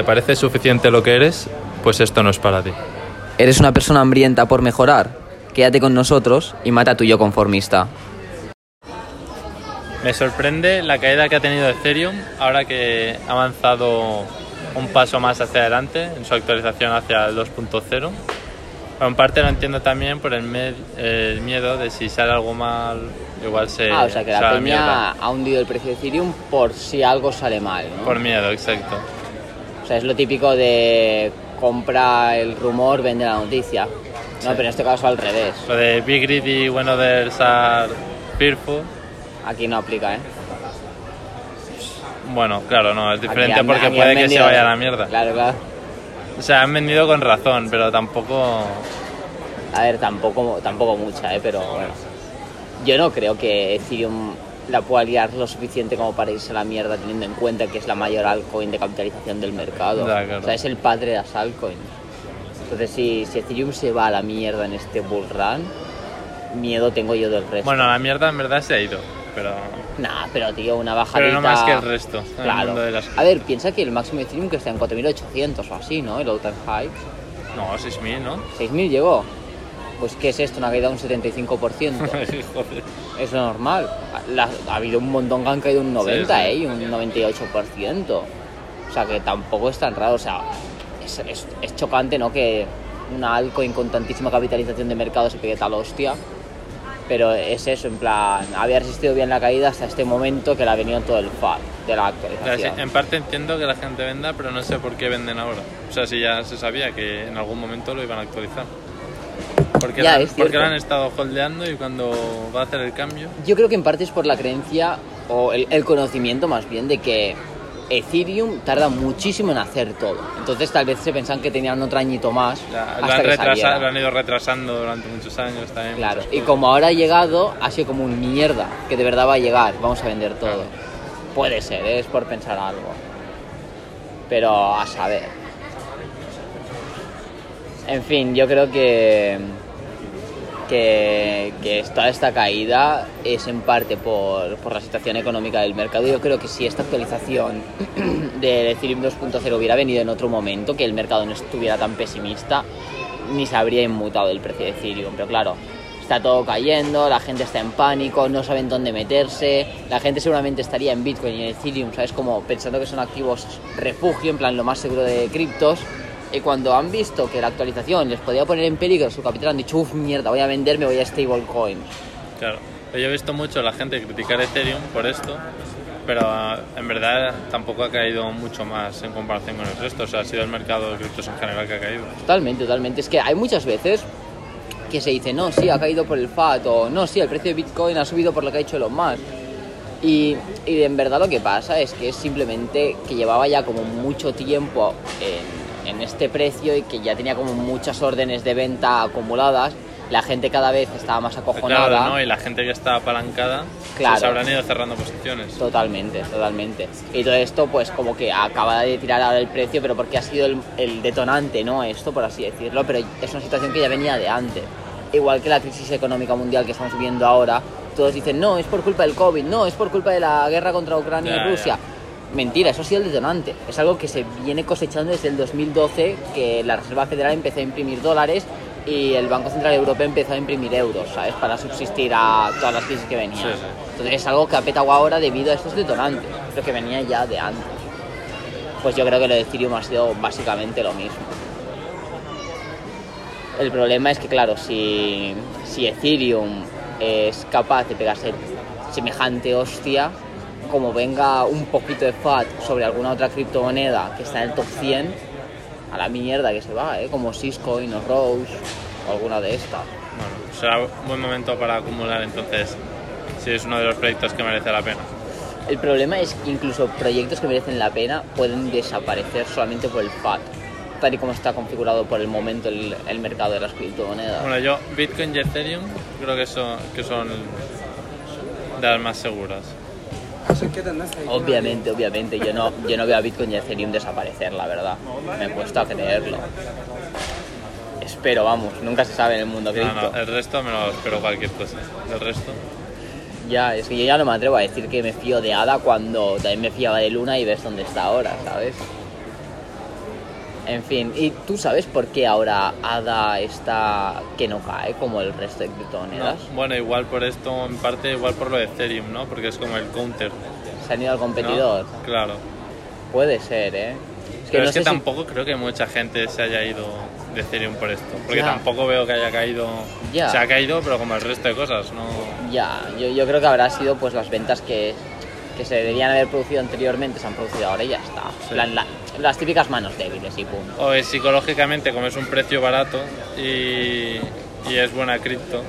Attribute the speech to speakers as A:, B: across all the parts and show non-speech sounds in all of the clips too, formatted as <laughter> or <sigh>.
A: te parece suficiente lo que eres, pues esto no es para ti.
B: ¿Eres una persona hambrienta por mejorar? Quédate con nosotros y mata a tu yo conformista.
A: Me sorprende la caída que ha tenido Ethereum ahora que ha avanzado un paso más hacia adelante en su actualización hacia el 2.0. Pero en parte lo entiendo también por el, el miedo de si sale algo mal, igual se.
B: Ah, o sea que la peña ha hundido el precio de Ethereum por si algo sale mal, ¿no?
A: Por miedo, exacto.
B: Sea, es lo típico de compra el rumor, vende la noticia. No, pero en este caso al revés.
A: Lo de Big Greedy when others are fearful.
B: Aquí no aplica, ¿eh?
A: Bueno, claro, no, es diferente
B: han-
A: porque puede que se vaya a la mierda.
B: Claro, claro.
A: O sea, han vendido con razón, pero tampoco.
B: A ver, tampoco, tampoco mucha, ¿eh? Pero bueno. Yo no creo que Ethereum la pueda liar lo suficiente como para irse a la mierda teniendo en cuenta que es la mayor altcoin de capitalización del mercado.
A: Claro.
B: O sea, es el padre de las altcoins. Entonces, si, si Ethereum se va a la mierda en este bull run, miedo tengo yo del resto.
A: Bueno, la mierda en verdad se ha ido, pero.
B: Nah, pero tío, una bajadita...
A: Pero no más que el resto. el
B: Claro.
A: de las-
B: A ver, piensa que el máximo de Ethereum que está en 4.800 o así, ¿no? El all-time high.
A: No, 6.000, ¿no?
B: 6.000 llegó. Pues, ¿qué es esto? Una caída de un 75%. <laughs>
A: Joder.
B: Es normal. La- ha habido un montón que han caído un 90,
A: Sí, sí.
B: ¿eh? Y un 98%. O sea, que tampoco es tan raro. O sea, es, es- es chocante, ¿no? Que una altcoin con tantísima capitalización de mercado se pegue tal hostia. Pero es eso, en plan, había resistido bien la caída hasta este momento que le ha venido todo el FAD de la actualización.
A: en parte entiendo que la gente venda, pero no sé por qué venden ahora. O sea, si ya se sabía que en algún momento lo iban a actualizar. Porque,
B: Ya,
A: la-
B: es
A: porque han estado holdeando y cuando va a hacer el cambio.
B: Yo creo que en parte es por la creencia o el, el conocimiento más bien de que Ethereum tarda muchísimo en hacer todo. Entonces tal vez se pensaban que tenían otro añito más
A: lo, han
B: que
A: retrasa-
B: saliera.
A: lo han ido retrasando durante muchos años también.
B: Claro, y como ahora ha llegado, ha sido como un mierda, que de verdad va a llegar, vamos a vender todo. Puede ser, ¿eh? es por pensar algo. Pero a saber. En fin, yo creo que, que, que toda esta caída es en parte por, por la situación económica del mercado. Yo creo que si esta actualización <clears throat> del Ethereum 2.0 hubiera venido en otro momento, que el mercado no estuviera tan pesimista, ni se habría inmutado el precio de Ethereum. Pero claro, está todo cayendo, la gente está en pánico, no saben dónde meterse, la gente seguramente estaría en Bitcoin y en Ethereum, ¿sabes? Como pensando que son activos refugio, en plan lo más seguro de criptos. Y cuando han visto que la actualización les podía poner en peligro su capital, han dicho, uff, mierda, voy a venderme, voy a stablecoins.
A: Claro. Yo he visto mucho a la gente criticar Ethereum por esto, pero ah, en verdad tampoco ha caído mucho más en comparación con el resto. O sea, ha sido el mercado de criptos en general que ha caído.
B: Totalmente, totalmente. Es que hay muchas veces que se dice, no, sí, ha caído por el FAT, o no, sí, el precio de Bitcoin ha subido por lo que ha hecho Elon Musk. Y, y en verdad lo que pasa es que es simplemente que llevaba ya como mucho tiempo en, en este precio y que ya tenía como muchas órdenes de venta acumuladas. La gente cada vez estaba más acojonada.
A: Claro, ¿no? Y la gente que está apalancada
B: Claro.
A: se habrán ido cerrando posiciones.
B: Totalmente, totalmente. Y todo esto, pues como que acaba de tirar ahora el precio, pero porque ha sido el, el detonante, ¿no? Esto, por así decirlo, pero es una situación que ya venía de antes. Igual que la crisis económica mundial que estamos viviendo ahora, todos dicen, no, es por culpa del COVID, no, es por culpa de la guerra contra Ucrania y Rusia. Mentira, eso ha sido el detonante. Es algo que se viene cosechando desde el 2012, que la Reserva Federal empezó a imprimir dólares y el Banco Central Europeo empezó a imprimir euros, ¿sabes? Para subsistir a todas las crisis que venían.
A: Sí, sí.
B: Entonces es algo que ha petado ahora debido a estos detonantes, pero que venía ya de antes. Pues yo creo que lo de Ethereum ha sido básicamente lo mismo. El problema es que, claro, si, si Ethereum es capaz de pegarse semejante hostia, como venga un poquito de FAT sobre alguna otra criptomoneda que está en el top 100, a la mierda que se va, ¿eh? como Syscoin o Rose o alguna de estas.
A: Bueno, será un buen momento para acumular entonces, si es uno de los proyectos que merece la pena.
B: El problema es que incluso proyectos que merecen la pena pueden desaparecer solamente por el FAT, tal y como está configurado por el momento el, el mercado de las criptomonedas.
A: Bueno, yo Bitcoin y Ethereum creo que son, que son de las más seguras.
B: Obviamente, obviamente, yo no, yo no veo a Bitcoin y Ethereum desaparecer, la verdad. Me cuesta creerlo. Espero, vamos, nunca se sabe en el mundo
A: No,
B: cripto.
A: no, el resto me lo espero cualquier cosa. El resto,
B: Ya, es que yo ya no me atrevo a decir que me fío de ADA cuando también me fiaba de Luna y ves dónde está ahora, ¿sabes? En fin, ¿y tú sabes por qué ahora ADA está que no cae como el resto de
A: No,
B: criptomonedas?
A: bueno, igual por esto, en parte igual por lo de Ethereum, ¿no? Porque es como el counter.
B: ¿Se han ido al
A: ¿no?
B: competidor?
A: Claro.
B: Puede ser, ¿eh? Es
A: Pero
B: no
A: es que
B: si-
A: tampoco creo que mucha gente se haya ido de Ethereum por esto. Porque
B: Ya.
A: tampoco veo que haya caído.
B: Ya.
A: Se ha caído, pero como el resto de cosas, ¿no?
B: Ya, yo, yo creo que habrá sido pues las ventas que, que se deberían haber producido anteriormente, se han producido ahora y ya está.
A: Sí.
B: La- las típicas manos débiles y punto.
A: O es psicológicamente, como es un precio barato y, y es buena cripto,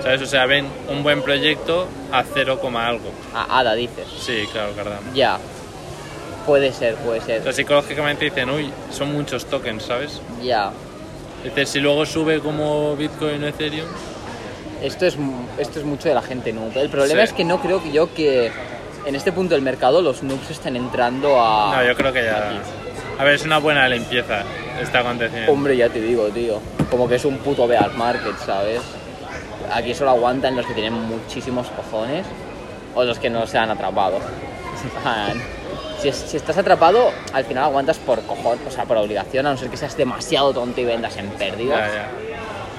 A: ¿sabes? O sea, ven un buen proyecto a 0, coma algo.
B: Ah, ADA dices.
A: Sí, claro, Cardano.
B: Ya. Puede ser, puede
A: O
B: ser.
A: sea, psicológicamente dicen, uy, son muchos tokens, ¿sabes?
B: Ya.
A: Dices, si luego sube como Bitcoin o Ethereum,
B: Esto es, esto es mucho de la gente noob. El problema
A: Sí.
B: es que no creo que yo que en este punto del mercado los noobs estén entrando a...
A: no, yo creo que ya.
B: aquí.
A: A ver, es una buena limpieza esta acontecimiento.
B: Hombre, ya te digo, tío. Como que es un puto bear market, ¿sabes? Aquí solo aguantan los que tienen muchísimos cojones o los que no se han atrapado. Si, si estás atrapado, al final aguantas por cojón, o sea, por obligación, a no ser que seas demasiado tonto y vendas en pérdida.
A: Ya, ya.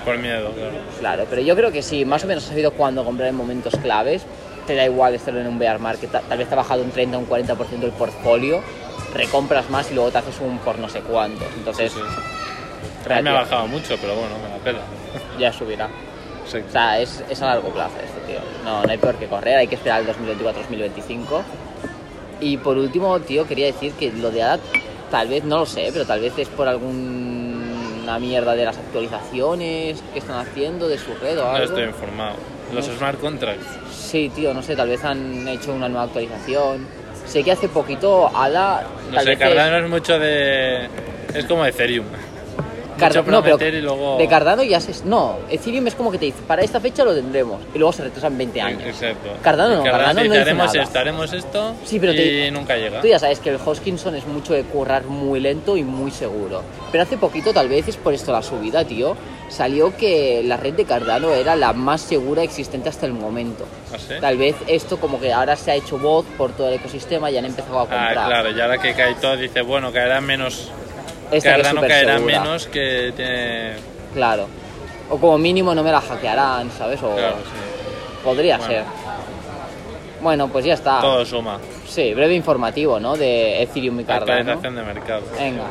A: Por miedo, claro.
B: Claro, pero yo creo que si más o menos has sabido cuándo comprar en momentos claves, te da igual estar en un bear market, ta- tal vez te ha bajado un 30 o un 40% el portfolio, recompras más y luego te haces un por no sé cuántos. Entonces,
A: Sí. A mí me ha bajado mucho, pero bueno, me la pela.
B: ya subirá.
A: Sí.
B: O sea, es, es a largo plazo esto, tío. No, no hay peor que correr, hay que esperar el 2024-2025. Y por último, tío, quería decir que lo de ADA, tal vez, no lo sé, pero tal vez es por alguna mierda de las actualizaciones que están haciendo de su red o
A: No
B: algo.
A: estoy informado. Los
B: No.
A: smart contracts.
B: Sí, tío, no sé, tal vez han hecho una nueva actualización. Sé que hace poquito ADA...
A: No sé,
B: vez es-
A: Cardano es mucho de. Es como Ethereum. Mucho
B: no, pero
A: y luego.
B: de Cardano ya se... No, Ethereum es como que te dice, para esta fecha lo tendremos. Y luego se retrasan 20 años.
A: Exacto.
B: Cardano no,
A: Y
B: Cardano no
A: dice,
B: nada.
A: esto, haremos esto.
B: Sí, pero
A: y
B: te-
A: nunca llega.
B: Tú ya sabes que el Hoskinson es mucho de currar muy lento y muy seguro. Pero hace poquito, tal vez es por esto la subida, tío, salió que la red de Cardano era la más segura existente hasta el momento.
A: ¿Ah, sí?
B: Tal vez esto como que ahora se ha hecho voz por todo el ecosistema y han empezado a
A: Ah,
B: comprar.
A: claro, y ahora que cae todo, dice, bueno, caerá menos.
B: Esta que es
A: Cardano caerá
B: segura.
A: menos que tiene.
B: Claro. O como mínimo no me la hackearán, ¿sabes? O
A: Claro, sí.
B: podría
A: Bueno.
B: ser. Bueno, pues ya está.
A: Todo suma.
B: Sí, breve informativo, ¿no? De Ethereum y Cardano.
A: Actualización de mercado.
B: Venga.